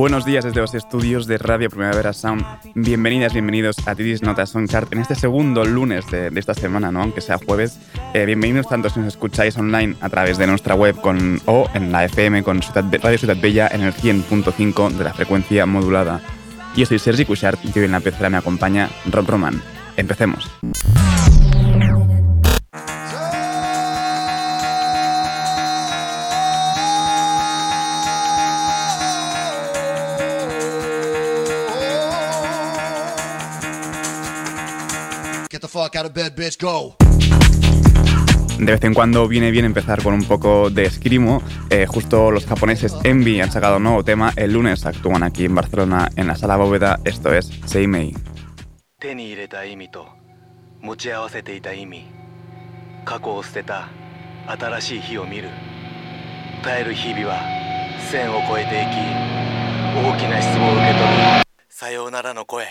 Buenos días desde los estudios de Radio Primavera Sound. Bienvenidas, bienvenidos a Tidis Notas Songchart en este segundo lunes de, esta semana, ¿no? aunque sea jueves. Eh, bienvenidos tanto si nos escucháis online a través de nuestra web con, o en la FM con Radio Ciudad Bella en el 100.5 de la frecuencia modulada. Yo soy Sergi Cushart y hoy en la pecera me acompaña Rob Roman. Empecemos. De vez en cuando viene bien empezar con un poco de escrimo. Eh, justo los japoneses Envy han sacado un nuevo tema. El lunes actúan aquí en Barcelona en la sala bóveda. Esto es Seimei. 手に入れた意味と持ち合わせていた意味過去を捨てた新しい日を見る耐える日々は線を越えていき大きな質問を受け取るさようならの声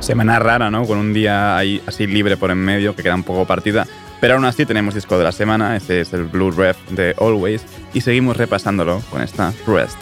Semana rara, ¿no? Con un día ahí así libre por en medio, que queda un poco partida. Pero aún así tenemos disco de la semana, este es el Blue Ref de Always, y seguimos repasándolo con esta Rest.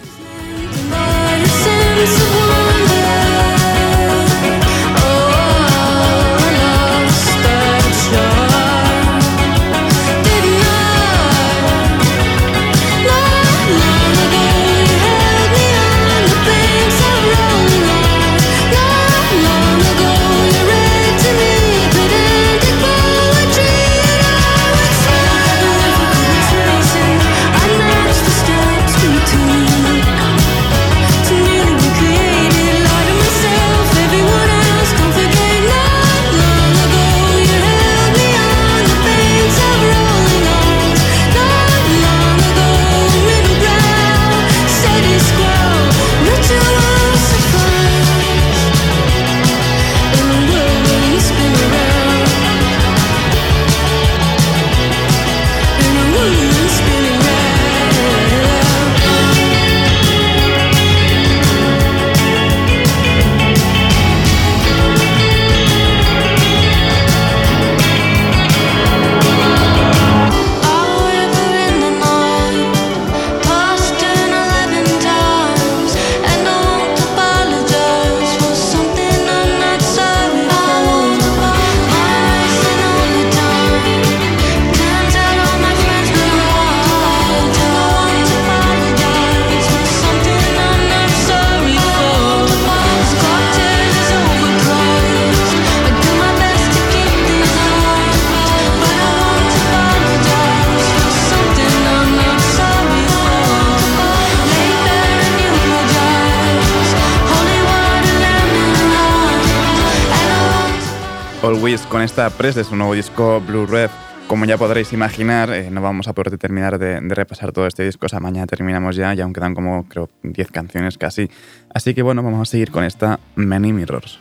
Con esta press de su nuevo disco Blue Red. Como ya podréis imaginar, eh, no vamos a poder terminar de, repasar todo este disco. O sea, mañana terminamos ya y aún quedan como, creo, 10 canciones casi. Así que bueno, vamos a seguir con esta Many Mirrors.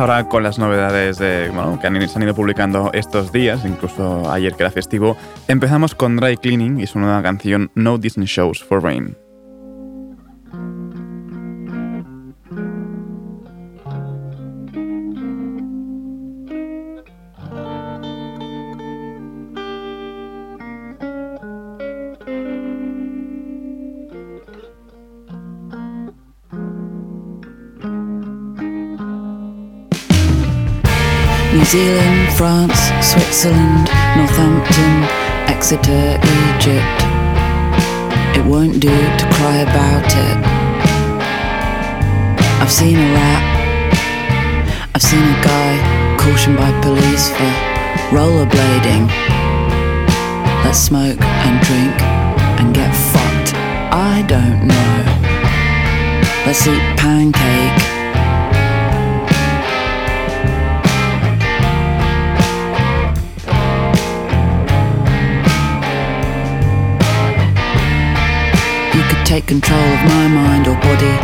Ahora con las novedades de, que han, se han ido publicando estos días, incluso ayer que era festivo. Empezamos con Dry Cleaning y su nueva canción No Disney Shows for Rain. Zealand, France, Switzerland, Northampton, Exeter, Egypt. It won't do to cry about it. I've seen a rat. I've seen a guy cautioned by police for rollerblading. Let's smoke and drink and get fucked. I don't know. Let's eat pancake take control of my mind or body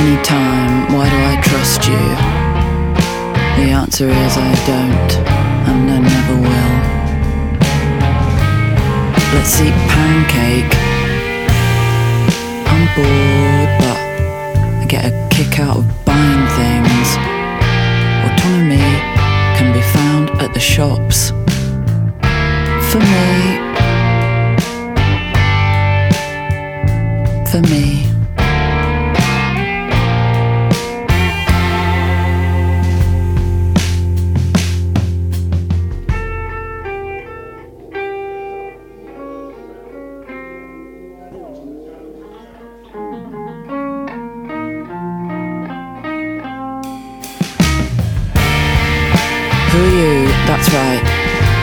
anytime. Why do I trust you? The answer is I don't, and I never will. Let's eat pancake. I'm bored, but I get a kick out of buying things. Autonomy can be found at the shops. For me, for me. Who are you? That's right,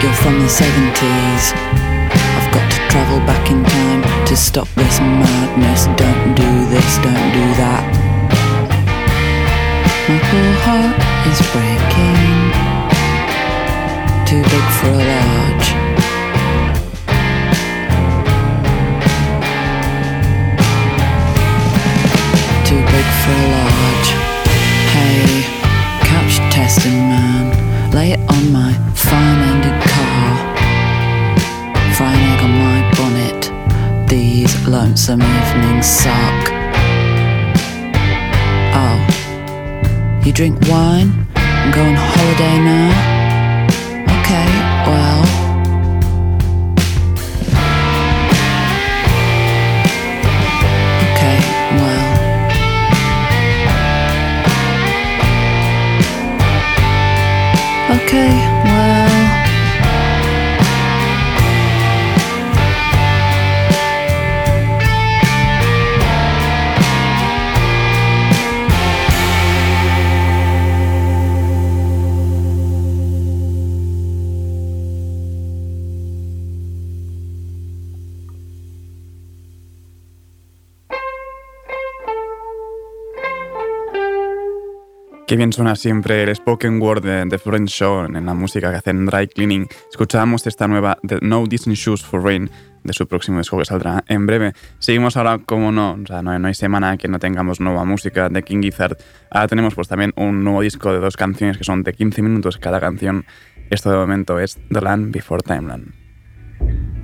you're from the 70s. I've got to travel back in time to stop this madness. Don't do this, don't do that. My poor heart is breaking. Too big for a large. Too big for a large. Hey, couch testing man, lay it on my fine ended These lonesome evenings suck. Oh, you drink wine and go on holiday now? Okay, well. Okay, well. Okay, bien suena siempre el spoken word de The French Show en la música que hacen Dry Cleaning. Escuchábamos esta nueva de No Disney Shoes for Rain de su próximo disco que saldrá en breve. Seguimos ahora, como no, o sea, no, no hay semana que no tengamos nueva música de King Gizzard. Ahora tenemos pues también un nuevo disco de dos canciones que son de 15 minutos cada canción. Esto de momento es The Land Before Timeline.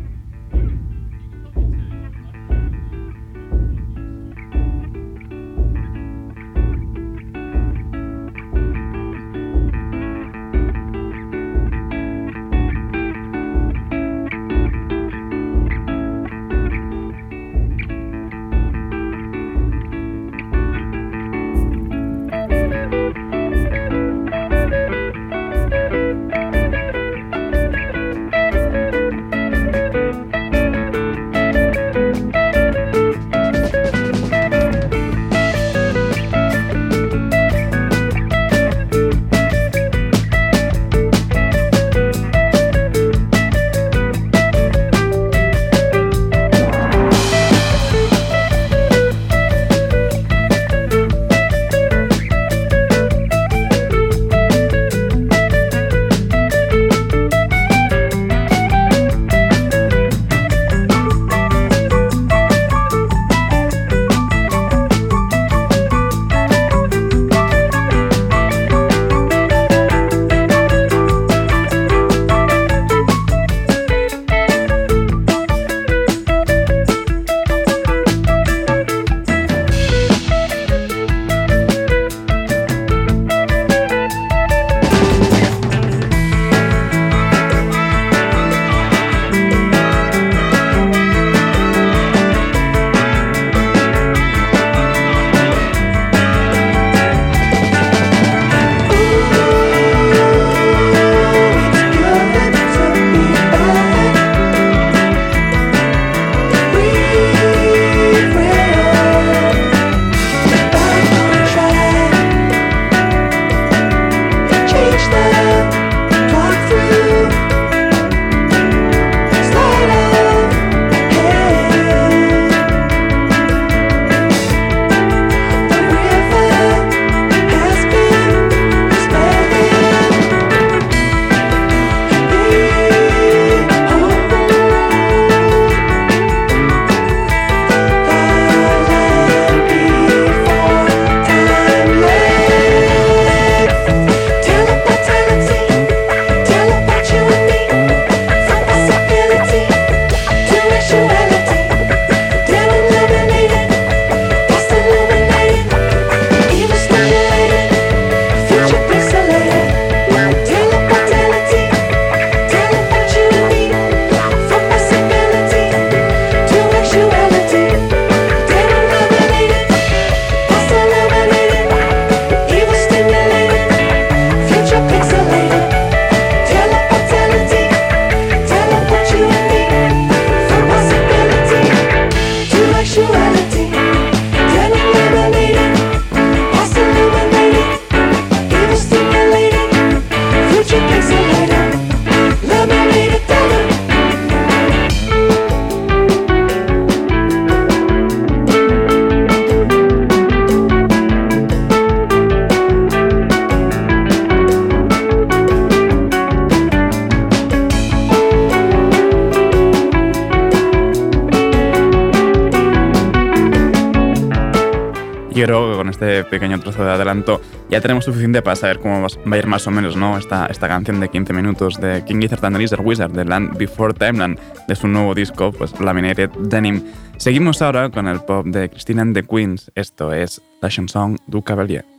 De adelanto ya tenemos suficiente para saber cómo va a ir más o menos ¿no? esta, esta canción de 15 minutos de King Gizzard and the Wizard de Land Before Timeland de su nuevo disco, pues Laminated Denim. Seguimos ahora con el pop de Christina and the Queens. Esto es la chanson du Cavalier.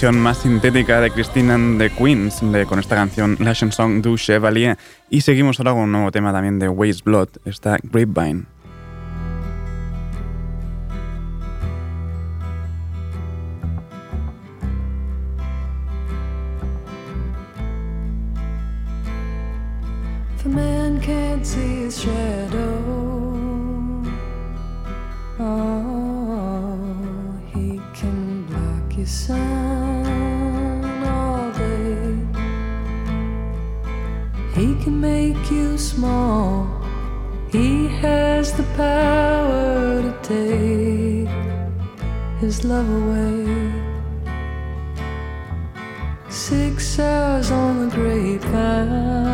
Versión más sintética de Christine and the Queens con esta canción La chanson du Chevalier. Y seguimos ahora con un nuevo tema también de Waste Blood, esta Grapevine. His love away. Six hours on the grapevine.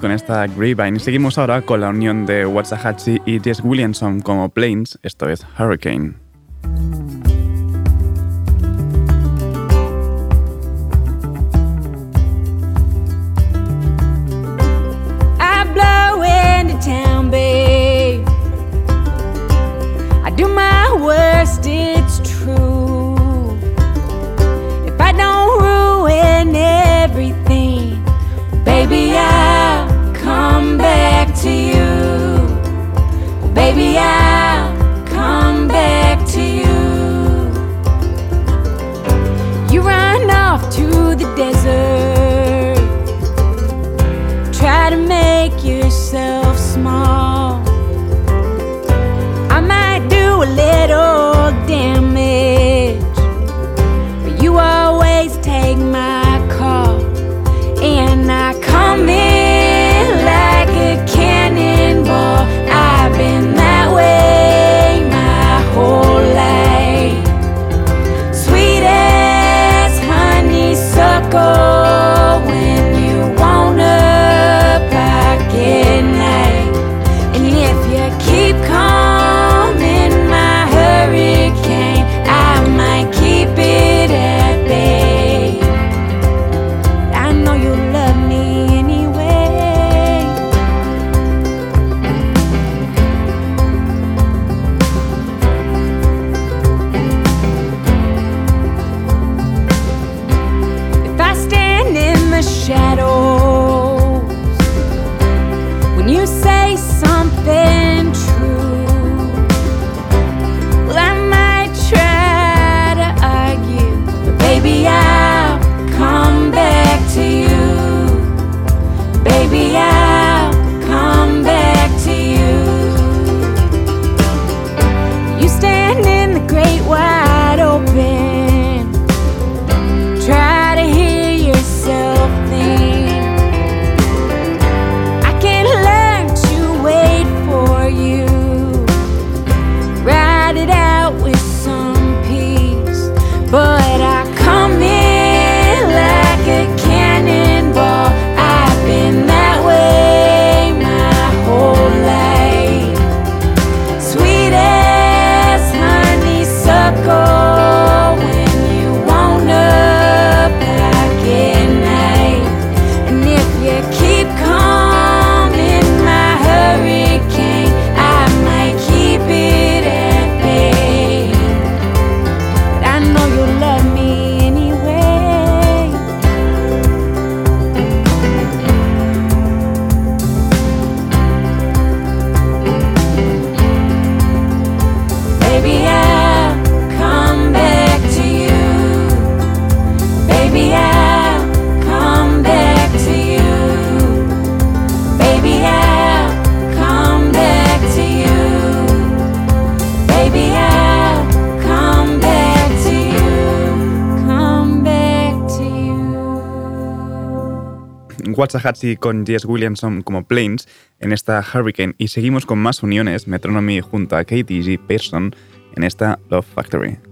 Con esta Grapevine. Seguimos ahora con la unión de Waxahachie y Jess Williamson como Planes, esto es hurricane. Waxahachie con Jess Williamson como Planes en esta Hurricane y seguimos con más uniones, Metronomy junto a Katie G. Pearson en esta Love Factory.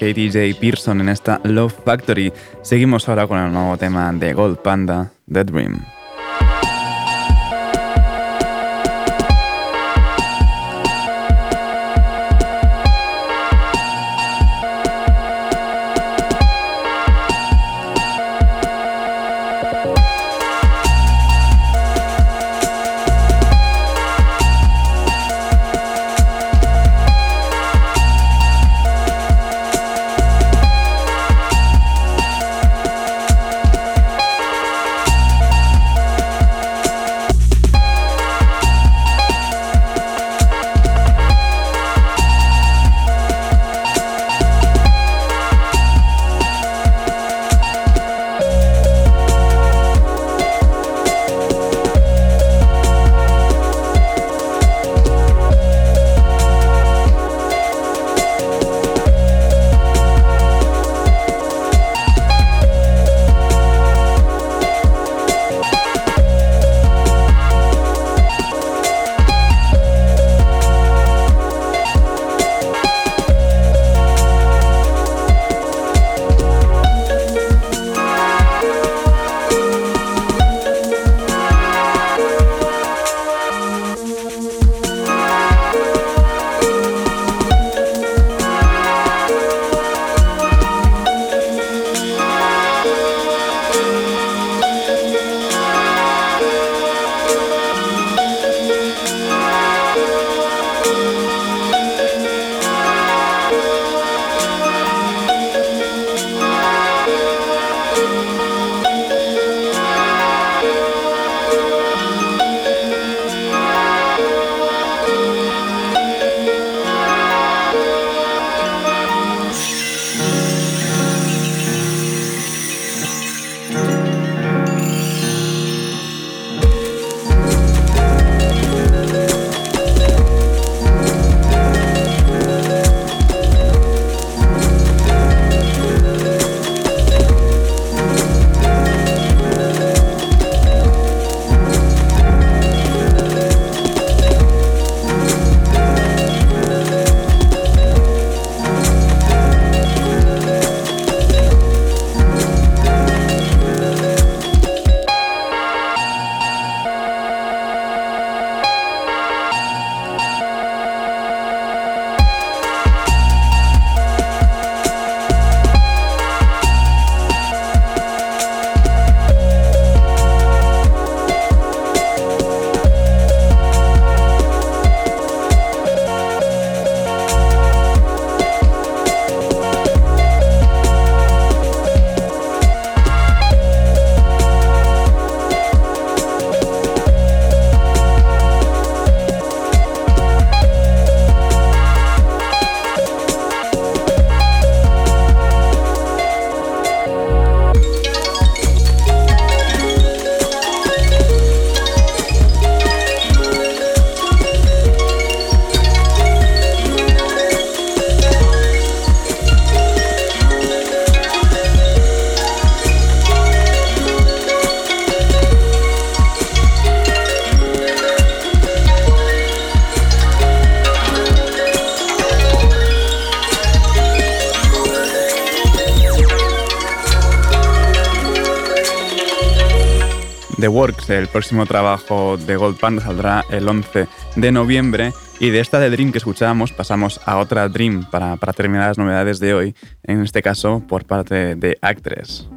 Katie J. Pearson en esta Love Factory. Seguimos ahora con el nuevo tema de Gold Panda, The Dream. El próximo trabajo de Gold Pan, saldrá el 11 de noviembre. Y de esta de Dream que escuchábamos pasamos a otra Dream para, para terminar las novedades de hoy, en este caso por parte de Actress.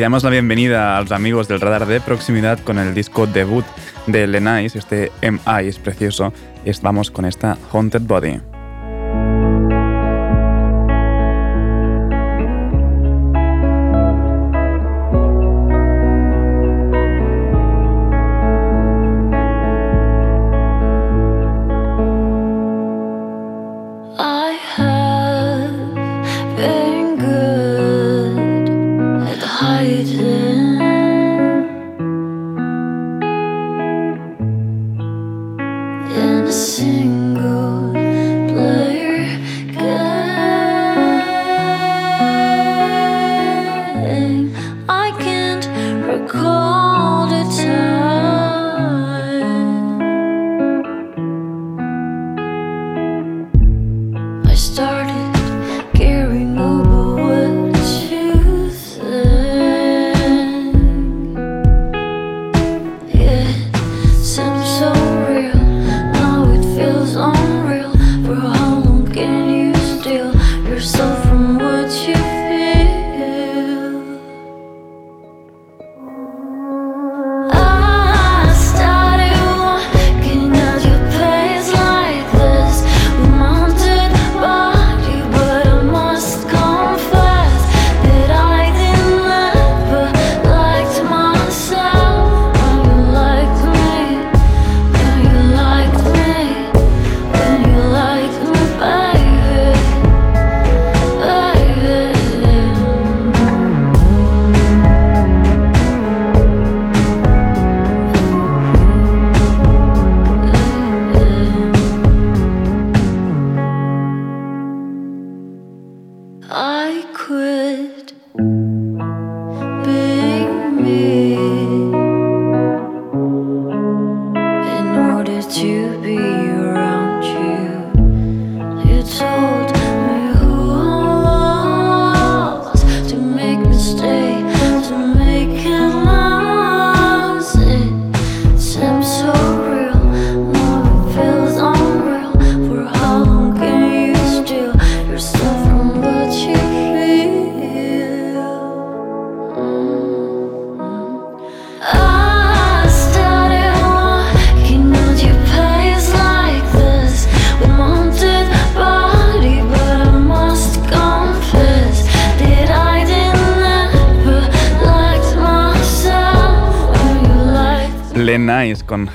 Damos la bienvenida a los amigos del radar de proximidad con el disco debut de Lenais, este MI es precioso. Y vamos con esta Haunted Body.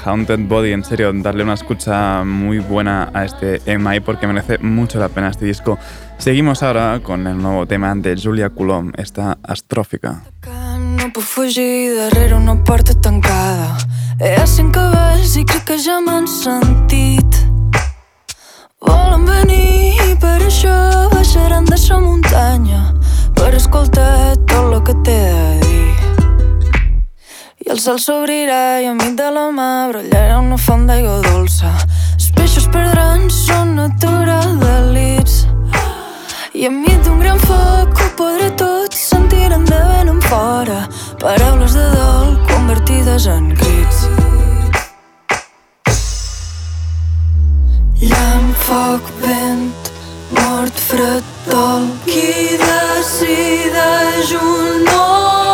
Haunted Body. En serio, darle una escucha muy buena a este MI porque merece mucho la pena este disco. Seguimos ahora con el nuevo tema de Julia Coulomb, esta astròfica. No puc fugir darrere una porta tancada. He cinc cabells i crec que ja m'han sentit. Volen venir i per això baixaran de sa muntanya per escoltar tot el que té de dir. El cel s'obrirà i enmig de la mà brollarà una font d'aigua dolça. Els peixos perdran son natura delits. I enmig d'un gran foc ho podré tot sentir endavant en fora. Paraules de dol convertides en crits. Llamp, foc, vent, mort, fred, dol. Qui decideix un ordre?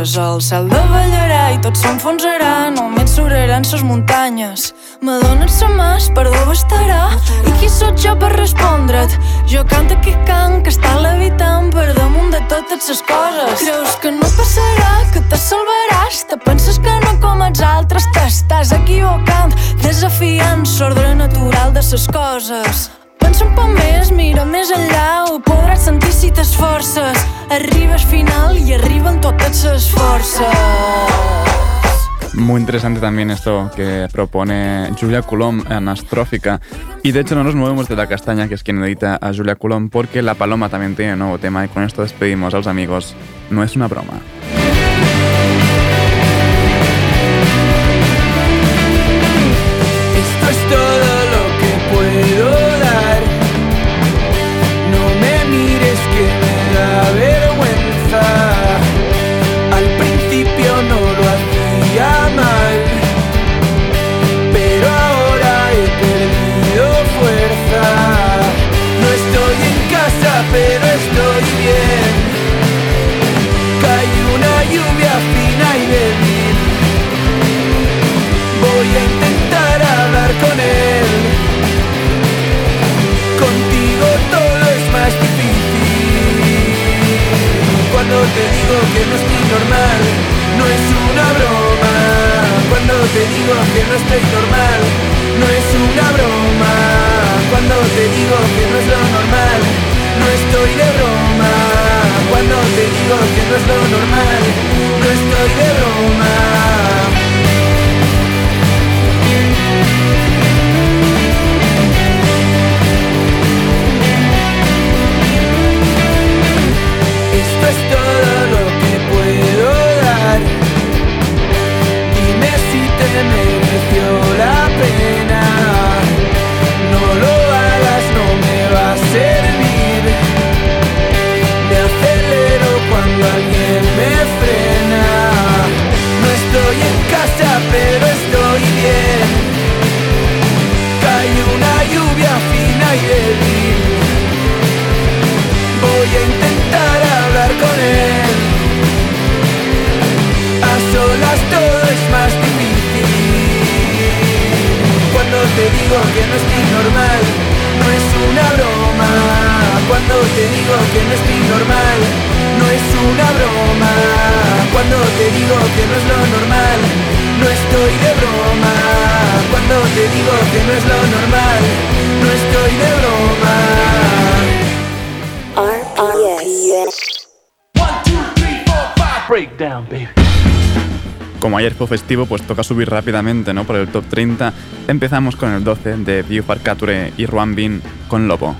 Coses. El cel davallarà i tot s'enfonsarà, només suraran ses muntanyes. M'adones sa mà, perdó bastarà, i qui sóc jo per respondre't? Jo canto que cant, que està levitant per damunt de totes ses coses. Creus que no passarà, que te salvaràs, te penses que no com els altres, t'estàs equivocant, desafiant l'ordre natural de ses coses. Pensa un poc més, mira més enllà, ho podràs sentir si t'esforces. Arribes final y arriban todas esas fuerzas. Muy interesante también esto que propone Julia Coulomb en Astrófica. Y de hecho no nos movemos de la castaña, que es quien edita a Julia Coulomb, porque La Paloma también tiene nuevo tema y con esto despedimos a los amigos. No es una broma. que no estoy normal, no es una broma. Cuando te digo que no es lo normal, no estoy de broma. Cuando te digo que no es lo normal, no estoy normal, no es una broma. Cuando te digo que no estoy normal, no es una broma. Cuando te digo que no es lo normal, no estoy de broma. Cuando te digo que no es lo normal, no estoy de broma. Breakdown, baby. Como ayer fue festivo, pues toca subir rápidamente ¿no? por el top 30. Empezamos con el 12 de View Farcature y Ruan Bin con Lobo.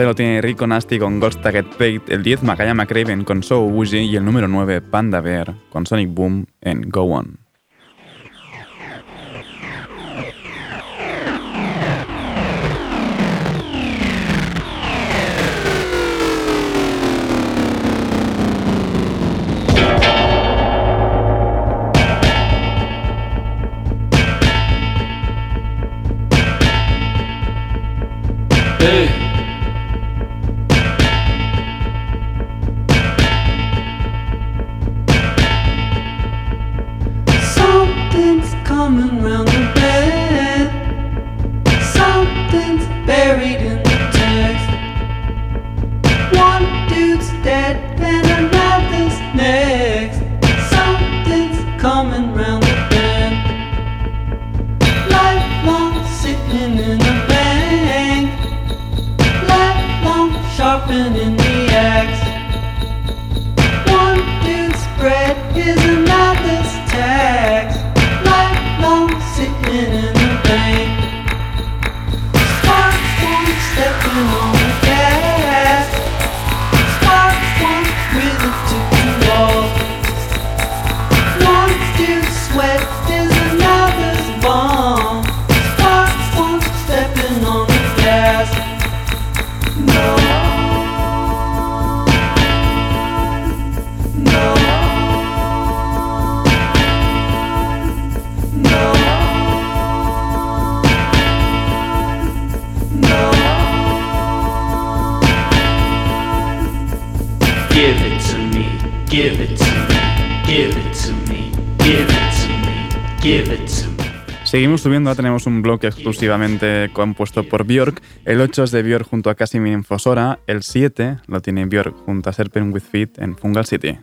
11 lo tiene Rico Nasty con Ghost Target Fate, el 10 Makayama Craven con So Woozy y el número 9 Panda Bear con Sonic Boom en Go On. Seguimos subiendo, ahora tenemos un bloque exclusivamente compuesto por Björk. El 8 es de Björk junto a Casimir Infosora. El 7 lo tiene Björk junto a Serpent with Feet en Fungal City.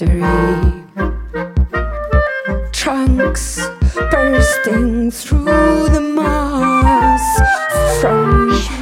mystery. Trunks bursting through the moss from.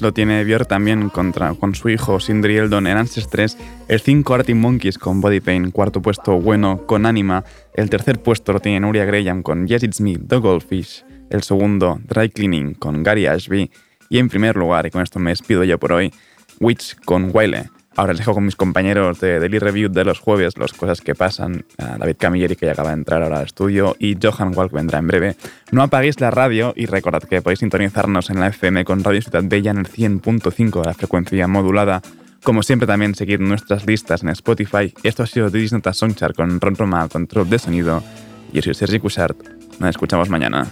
Lo tiene Björk también contra, con su hijo Sindri Eldon en Ancestres, el 5 Arctic Monkeys con Body Pain, cuarto puesto bueno con Anima, el tercer puesto lo tiene Nuria Graham con Yes It's Me, The Goldfish, el segundo Dry Cleaning con Gary Ashby. Y en primer lugar, y con esto me despido yo por hoy, Witch con Wiley. Ahora les dejo con mis compañeros de Daily Review de los jueves, las cosas que pasan. David Camilleri, que ya acaba de entrar ahora al estudio, y Johan Walk vendrá en breve. No apaguéis la radio y recordad que podéis sintonizarnos en la FM con Radio Ciudad Bella en el 100.5 de la frecuencia modulada. Como siempre, también seguir nuestras listas en Spotify. Esto ha sido Didis Nota Songchart con Ron Roma control de sonido. Y yo soy Sergi Cushart. Nos escuchamos mañana.